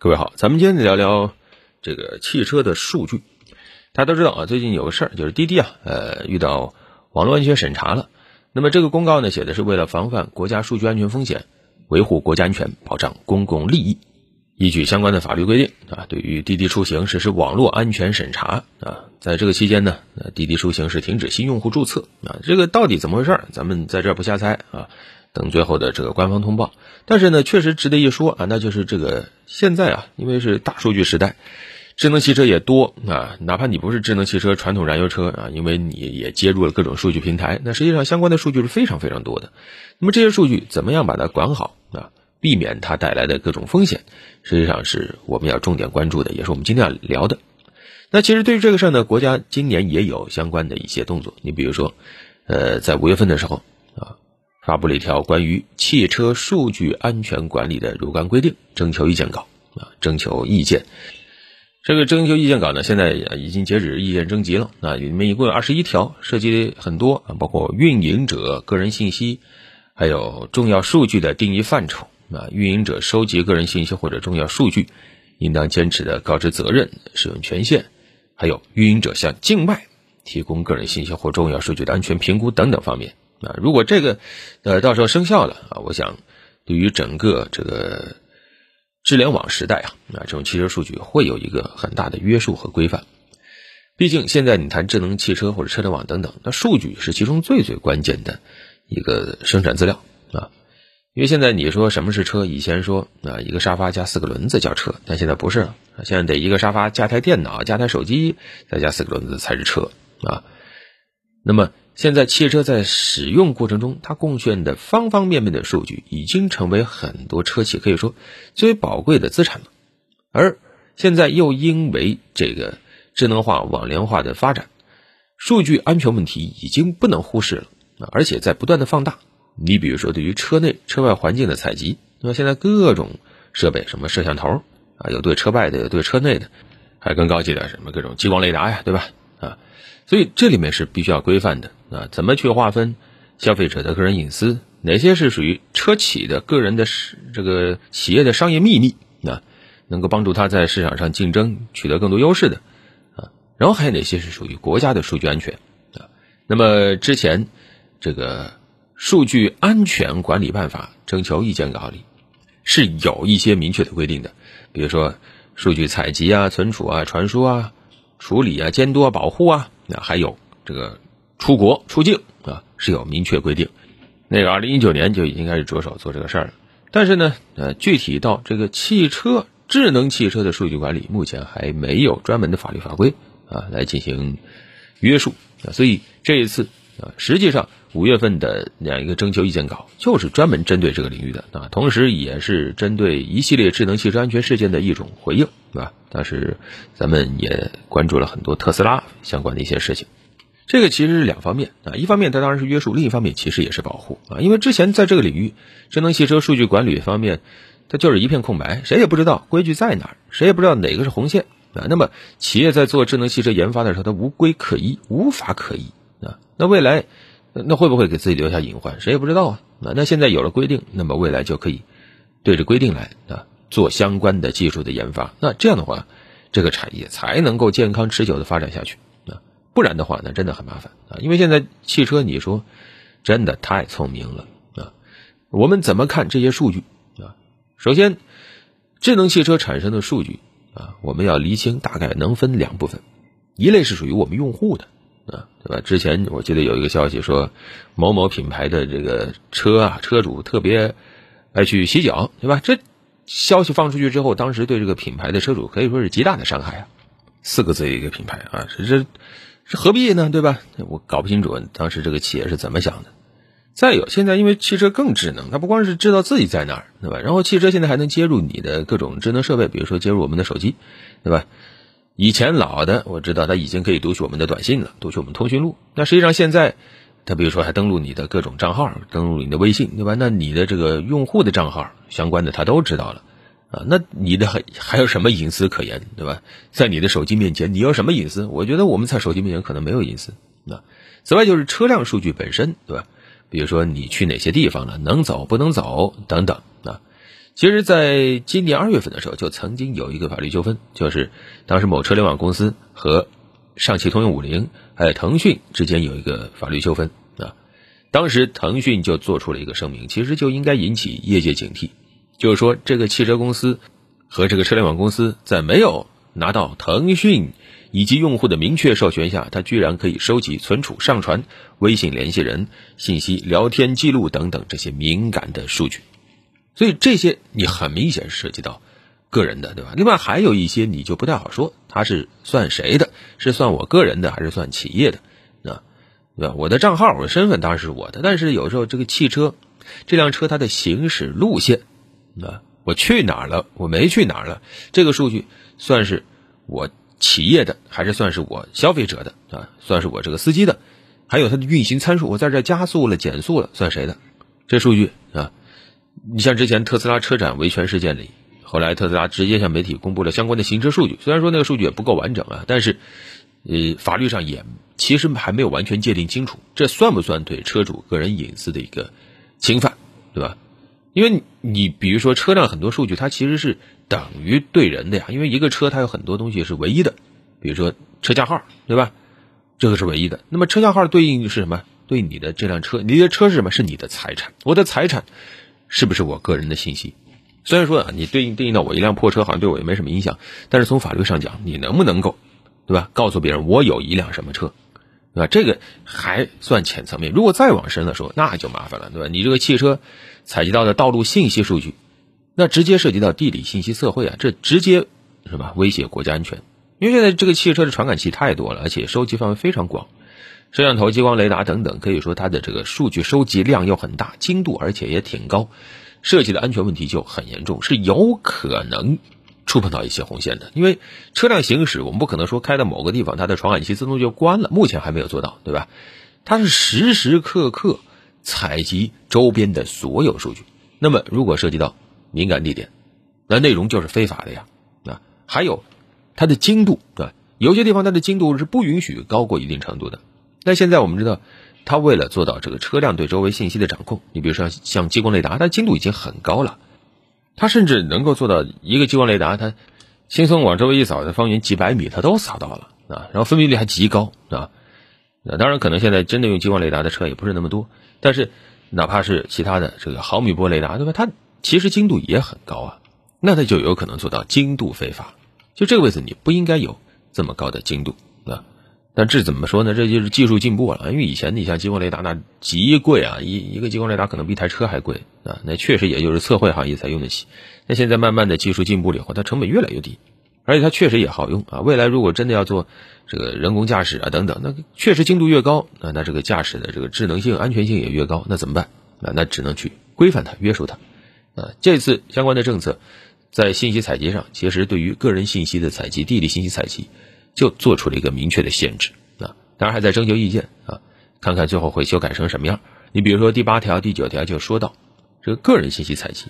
各位好，咱们今天聊聊这个汽车的数据。大家都知道啊，最近有个事儿，就是滴滴啊，呃，遇到网络安全审查了。那么这个公告呢，写的是为了防范国家数据安全风险，维护国家安全，保障公共利益，依据相关的法律规定啊，对于滴滴出行实施网络安全审查啊。在这个期间呢，呃，滴滴出行是停止新用户注册啊。这个到底怎么回事儿？咱们在这儿不瞎猜啊。等最后的这个官方通报，但是呢，确实值得一说啊，那就是这个现在啊，因为是大数据时代，智能汽车也多啊，哪怕你不是智能汽车，传统燃油车啊，因为你也接入了各种数据平台，那实际上相关的数据是非常非常多的。那么这些数据怎么样把它管好啊，避免它带来的各种风险，实际上是我们要重点关注的，也是我们今天要聊的。那其实对于这个事儿呢，国家今年也有相关的一些动作，你比如说，呃，在五月份的时候。发布了一条关于汽车数据安全管理的若干规定，征求意见稿啊，征求意见。这个征求意见稿呢，现在已经截止意见征集了啊，里面一共有二十一条，涉及很多啊，包括运营者个人信息，还有重要数据的定义范畴啊，运营者收集个人信息或者重要数据，应当坚持的告知责任、使用权限，还有运营者向境外提供个人信息或重要数据的安全评估等等方面。啊，如果这个，呃，到时候生效了啊，我想，对于整个这个智联网时代啊，啊，这种汽车数据会有一个很大的约束和规范。毕竟现在你谈智能汽车或者车联网等等，那数据是其中最最关键的一个生产资料啊。因为现在你说什么是车，以前说啊，一个沙发加四个轮子叫车，但现在不是了，现在得一个沙发加台电脑加台手机再加四个轮子才是车啊。那么。现在汽车在使用过程中，它贡献的方方面面的数据，已经成为很多车企可以说最为宝贵的资产了。而现在又因为这个智能化、网联化的发展，数据安全问题已经不能忽视了！而且在不断的放大。你比如说，对于车内、车外环境的采集，那么现在各种设备，什么摄像头啊，有对车外的，有对车内的，还更高级的什么各种激光雷达呀，对吧？所以这里面是必须要规范的。啊，怎么去划分消费者的个人隐私？哪些是属于车企的个人的这个企业的商业秘密？啊，能够帮助他在市场上竞争取得更多优势的啊。然后还有哪些是属于国家的数据安全？啊，那么之前这个数据安全管理办法征求意见稿里是有一些明确的规定的，比如说数据采集啊、存储啊、传输啊、处理啊、监督啊、保护啊，那还有这个。出国出境啊是有明确规定，那个二零一九年就已经开始着手做这个事儿了。但是呢，呃，具体到这个汽车智能汽车的数据管理，目前还没有专门的法律法规啊来进行约束啊。所以这一次啊，实际上五月份的那样一个征求意见稿，就是专门针对这个领域的啊，同时也是针对一系列智能汽车安全事件的一种回应，对吧？当时咱们也关注了很多特斯拉相关的一些事情。这个其实是两方面啊，一方面它当然是约束，另一方面其实也是保护啊。因为之前在这个领域，智能汽车数据管理方面，它就是一片空白，谁也不知道规矩在哪儿，谁也不知道哪个是红线啊。那么企业在做智能汽车研发的时候，它无规可依，无法可依。那未来那会不会给自己留下隐患，谁也不知道啊。啊，那现在有了规定，那么未来就可以对着规定来啊，做相关的技术的研发。那这样的话，这个产业才能够健康持久的发展下去啊。不然的话，那真的很麻烦啊！因为现在汽车，你说真的太聪明了啊！我们怎么看这些数据啊？首先，智能汽车产生的数据啊，我们要厘清，大概能分两部分，一类是属于我们用户的啊，对吧？之前我记得有一个消息说，某某品牌的这个车啊，车主特别爱去洗脚，对吧？这消息放出去之后，当时对这个品牌的车主可以说是极大的伤害啊！四个字一个品牌啊，是这。这何必呢？对吧？我搞不清楚当时这个企业是怎么想的。再有，现在因为汽车更智能，它不光是知道自己在哪儿，对吧？然后汽车现在还能接入你的各种智能设备，比如说接入我们的手机，对吧？以前老的我知道它已经可以读取我们的短信了，读取我们通讯录。那实际上现在，它比如说还登录你的各种账号，登录你的微信，对吧？那你的这个用户的账号相关的，它都知道了。啊，那你的还还有什么隐私可言，对吧？在你的手机面前，你有什么隐私？我觉得我们在手机面前可能没有隐私。那此外就是车辆数据本身，对吧？比如说你去哪些地方了，能走不能走等等。其实，在今年二月份的时候，就曾经有一个法律纠纷，就是当时某车联网公司和上汽通用五菱还有腾讯之间有一个法律纠纷啊。当时腾讯就做出了一个声明，其实就应该引起业界警惕，就是说这个汽车公司和这个车联网公司在没有拿到腾讯以及用户的明确授权下，它居然可以收集、存储、上传微信联系人信息、聊天记录等等这些敏感的数据。所以这些你很明显涉及到个人的，对吧？另外还有一些你就不太好说，它是算谁的？是算我个人的，还是算企业的？啊，对吧？我的账号、我的身份当然是我的，但是有时候这个汽车，这辆车它的行驶路线，啊，我去哪儿了？我没去哪儿了？这个数据算是我企业的，还是算是我消费者的？啊，算是我这个司机的？还有它的运行参数，我在这加速了、减速了，算谁的？这数据啊？你像之前特斯拉车展维权事件里，后来特斯拉直接向媒体公布了相关的行车数据，虽然说那个数据也不够完整啊，但是，呃，法律上也其实还没有完全界定清楚，这算不算对车主个人隐私的一个侵犯，对吧？因为你比如说车辆很多数据，它其实是等于对人的呀，因为一个车它有很多东西是唯一的，比如说车架号，对吧？这个是唯一的。那么车架号对应是什么？对你的这辆车，你的车是什么？是你的财产，我的财产。是不是我个人的信息？虽然说啊，你对应对应到我一辆破车，好像对我也没什么影响。但是从法律上讲，你能不能够，对吧？告诉别人我有一辆什么车，对吧？这个还算浅层面。如果再往深了说，那就麻烦了，对吧？你这个汽车采集到的道路信息数据，那直接涉及到地理信息测绘啊，这直接是吧？威胁国家安全。因为现在这个汽车的传感器太多了，而且收集范围非常广。摄像头、激光雷达等等，可以说它的这个数据收集量又很大，精度而且也挺高，涉及的安全问题就很严重，是有可能触碰到一些红线的。因为车辆行驶，我们不可能说开到某个地方，它的传感器自动就关了，目前还没有做到，对吧？它是时时刻刻采集周边的所有数据。那么，如果涉及到敏感地点，那内容就是非法的呀。啊，还有它的精度，对吧？有些地方它的精度是不允许高过一定程度的。但现在我们知道，它为了做到这个车辆对周围信息的掌控，你比如说像激光雷达，它精度已经很高了，它甚至能够做到一个激光雷达，它轻松往周围一扫，在方圆几百米它都扫到了啊，然后分辨率还极高啊。那当然，可能现在真的用激光雷达的车也不是那么多，但是哪怕是其他的这个毫米波雷达，对吧？它其实精度也很高啊，那它就有可能做到精度非法。就这个位置，你不应该有这么高的精度啊。但这怎么说呢？这就是技术进步了。因为以前你像激光雷达那极贵啊，一一个激光雷达可能比一台车还贵啊。那确实也就是测绘行业才用得起。那现在慢慢的技术进步了以后，它成本越来越低，而且它确实也好用啊。未来如果真的要做这个人工驾驶啊等等，那确实精度越高啊，那这个驾驶的这个智能性、安全性也越高。那怎么办？啊，那只能去规范它、约束它。啊，这次相关的政策在信息采集上，其实对于个人信息的采集、地理信息采集。就做出了一个明确的限制啊，当然还在征求意见啊，看看最后会修改成什么样。你比如说第八条、第九条就说到，这个个人信息采集，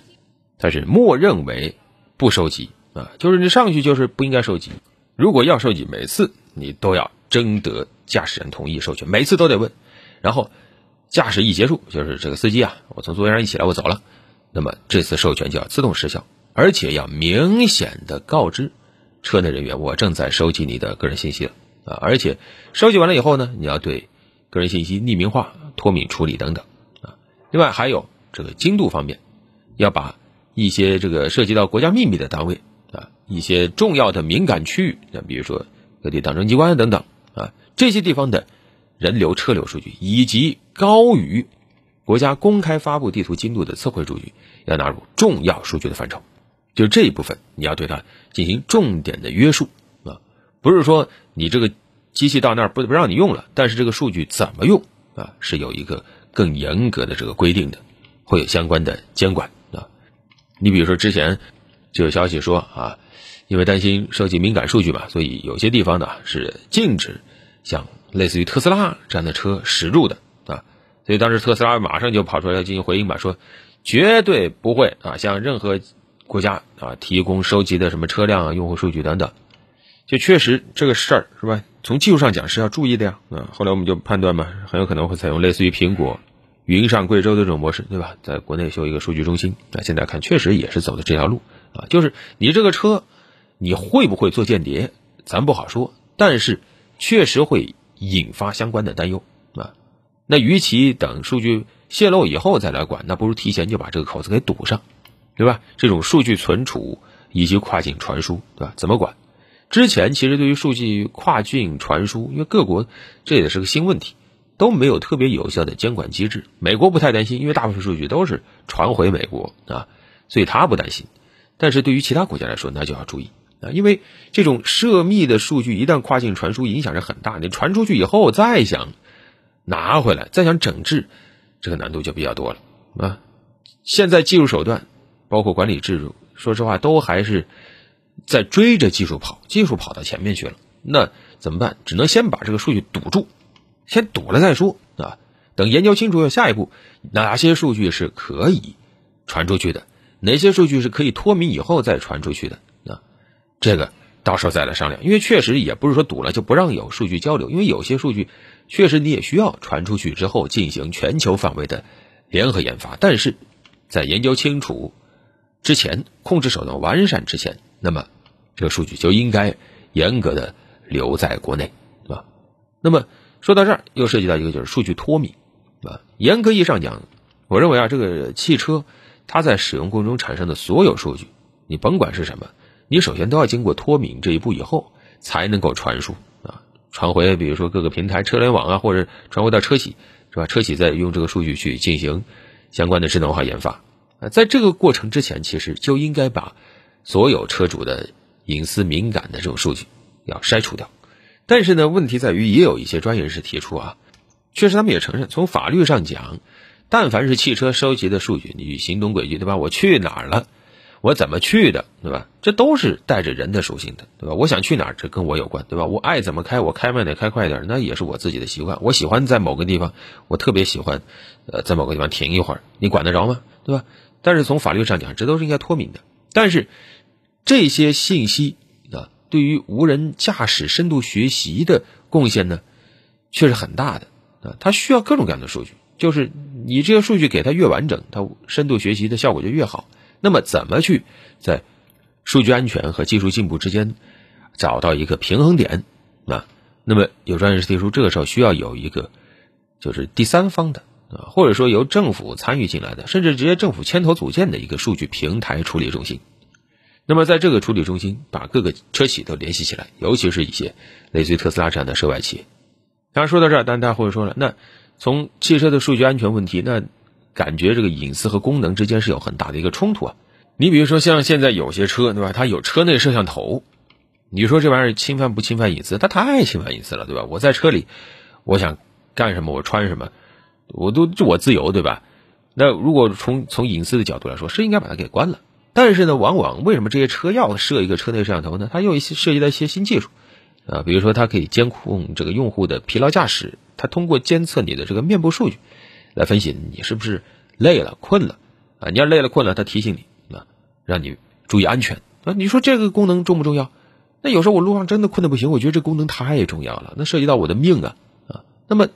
它是默认为不收集啊，就是你上去就是不应该收集。如果要收集，每次你都要征得驾驶人同意授权，每次都得问。然后驾驶一结束，就是这个司机啊，我从座位上一起来，我走了，那么这次授权就要自动失效，而且要明显的告知。车内人员，我正在收集你的个人信息了啊！而且收集完了以后呢，你要对个人信息匿名化、脱敏处理等等啊。另外还有这个精度方面，要把一些这个涉及到国家秘密的单位啊，一些重要的敏感区域，那比如说各地党政机关等等啊，这些地方的人流、车流数据，以及高于国家公开发布地图精度的测绘数据，要纳入重要数据的范畴。就这一部分，你要对它进行重点的约束啊，不是说你这个机器到那儿不不让你用了，但是这个数据怎么用啊，是有一个更严格的这个规定的，会有相关的监管啊。你比如说之前就有消息说啊，因为担心涉及敏感数据嘛，所以有些地方呢是禁止像类似于特斯拉这样的车驶入的啊，所以当时特斯拉马上就跑出来进行回应吧，说绝对不会啊，像任何。国家啊，提供收集的什么车辆啊、用户数据等等，就确实这个事儿是吧？从技术上讲是要注意的呀。啊，后来我们就判断嘛，很有可能会采用类似于苹果云上贵州的这种模式，对吧？在国内修一个数据中心，那现在看确实也是走的这条路啊。就是你这个车，你会不会做间谍，咱不好说，但是确实会引发相关的担忧啊。那与其等数据泄露以后再来管，那不如提前就把这个口子给堵上，对吧？这种数据存储以及跨境传输，对吧？怎么管？之前其实对于数据跨境传输，因为各国这也是个新问题。都没有特别有效的监管机制。美国不太担心，因为大部分数据都是传回美国啊，所以他不担心。但是对于其他国家来说，那就要注意啊，因为这种涉密的数据一旦跨境传输，影响是很大。你传出去以后，再想拿回来，再想整治，这个难度就比较多了啊。现在技术手段，包括管理制度，说实话都还是在追着技术跑，技术跑到前面去了。那怎么办？只能先把这个数据堵住。先堵了再说啊！等研究清楚了下一步哪些数据是可以传出去的，哪些数据是可以脱敏以后再传出去的啊？这个到时候再来商量。因为确实也不是说堵了就不让有数据交流，因为有些数据确实你也需要传出去之后进行全球范围的联合研发。但是在研究清楚之前，控制手段完善之前，那么这个数据就应该严格的留在国内啊。那么。说到这儿，又涉及到一个就是数据脱敏，啊，严格意义上讲，我认为啊，这个汽车它在使用过程中产生的所有数据，你甭管是什么，你首先都要经过脱敏这一步以后，才能够传输啊，传回比如说各个平台车联网啊，或者传回到车企，是吧？车企再用这个数据去进行相关的智能化研发在这个过程之前，其实就应该把所有车主的隐私敏感的这种数据要筛除掉。但是呢，问题在于，也有一些专业人士提出啊，确实他们也承认，从法律上讲，但凡是汽车收集的数据，你行动轨迹，对吧？我去哪儿了，我怎么去的，对吧？这都是带着人的属性的，对吧？我想去哪儿，这跟我有关，对吧？我爱怎么开，我开慢点，开快点，那也是我自己的习惯。我喜欢在某个地方，我特别喜欢，呃，在某个地方停一会儿，你管得着吗？对吧？但是从法律上讲，这都是应该脱敏的。但是这些信息啊。对于无人驾驶深度学习的贡献呢，却是很大的啊！它需要各种各样的数据，就是你这个数据给它越完整，它深度学习的效果就越好。那么，怎么去在数据安全和技术进步之间找到一个平衡点啊？那么，有专业人士提出，这个时候需要有一个就是第三方的啊，或者说由政府参与进来的，甚至直接政府牵头组建的一个数据平台处理中心。那么，在这个处理中心，把各个车企都联系起来，尤其是一些类似于特斯拉这样的涉外企业。当然，说到这儿，但大家会说了，那从汽车的数据安全问题，那感觉这个隐私和功能之间是有很大的一个冲突啊。你比如说，像现在有些车，对吧？它有车内摄像头，你说这玩意儿侵犯不侵犯隐私？它太侵犯隐私了，对吧？我在车里，我想干什么，我穿什么，我都就我自由，对吧？那如果从从隐私的角度来说，是应该把它给关了。但是呢，往往为什么这些车要设一个车内摄像头呢？它又一些涉及到一些新技术，啊，比如说它可以监控这个用户的疲劳驾驶，它通过监测你的这个面部数据，来分析你是不是累了、困了，啊，你要累了、困了，它提醒你啊，让你注意安全啊。你说这个功能重不重要？那有时候我路上真的困得不行，我觉得这功能太重要了，那涉及到我的命啊啊。那么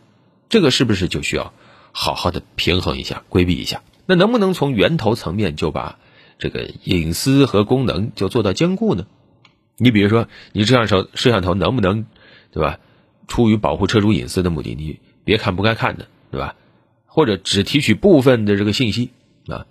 这个是不是就需要好好的平衡一下、规避一下？那能不能从源头层面就把？这个隐私和功能就做到兼顾呢？你比如说，你摄像头摄像头能不能，对吧？出于保护车主隐私的目的，你别看不该看的，对吧？或者只提取部分的这个信息啊？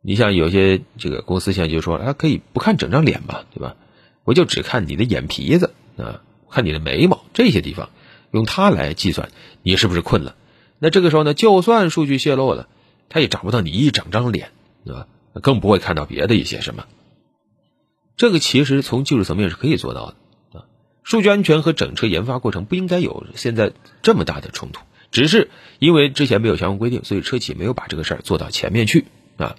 你像有些这个公司现在就说，啊，可以不看整张脸嘛，对吧？我就只看你的眼皮子啊，看你的眉毛这些地方，用它来计算你是不是困了。那这个时候呢，就算数据泄露了，他也找不到你一整张脸，对吧？更不会看到别的一些什么。这个其实从技术层面是可以做到的啊。数据安全和整车研发过程不应该有现在这么大的冲突，只是因为之前没有相关规定，所以车企没有把这个事儿做到前面去啊。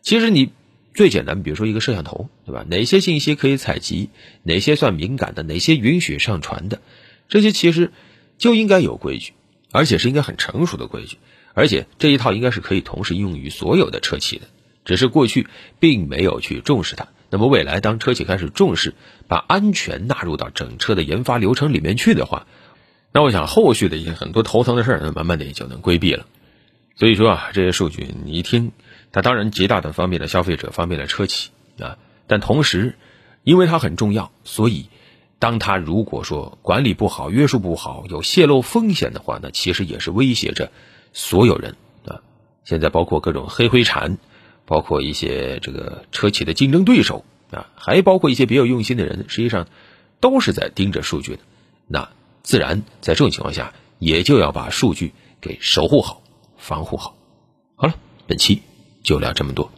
其实你最简单，比如说一个摄像头，对吧？哪些信息可以采集，哪些算敏感的，哪些允许上传的，这些其实就应该有规矩，而且是应该很成熟的规矩，而且这一套应该是可以同时用于所有的车企的。只是过去并没有去重视它，那么未来当车企开始重视，把安全纳入到整车的研发流程里面去的话，那我想后续的一些很多头疼的事儿，慢慢的也就能规避了。所以说啊，这些数据你一听，它当然极大的方便了消费者，方便了车企啊，但同时，因为它很重要，所以当他如果说管理不好、约束不好、有泄露风险的话，那其实也是威胁着所有人啊。现在包括各种黑灰产，包括一些这个车企的竞争对手啊，还包括一些别有用心的人，实际上都是在盯着数据的。那自然在这种情况下，也就要把数据给守护好。防护好，好了，本期就聊这么多。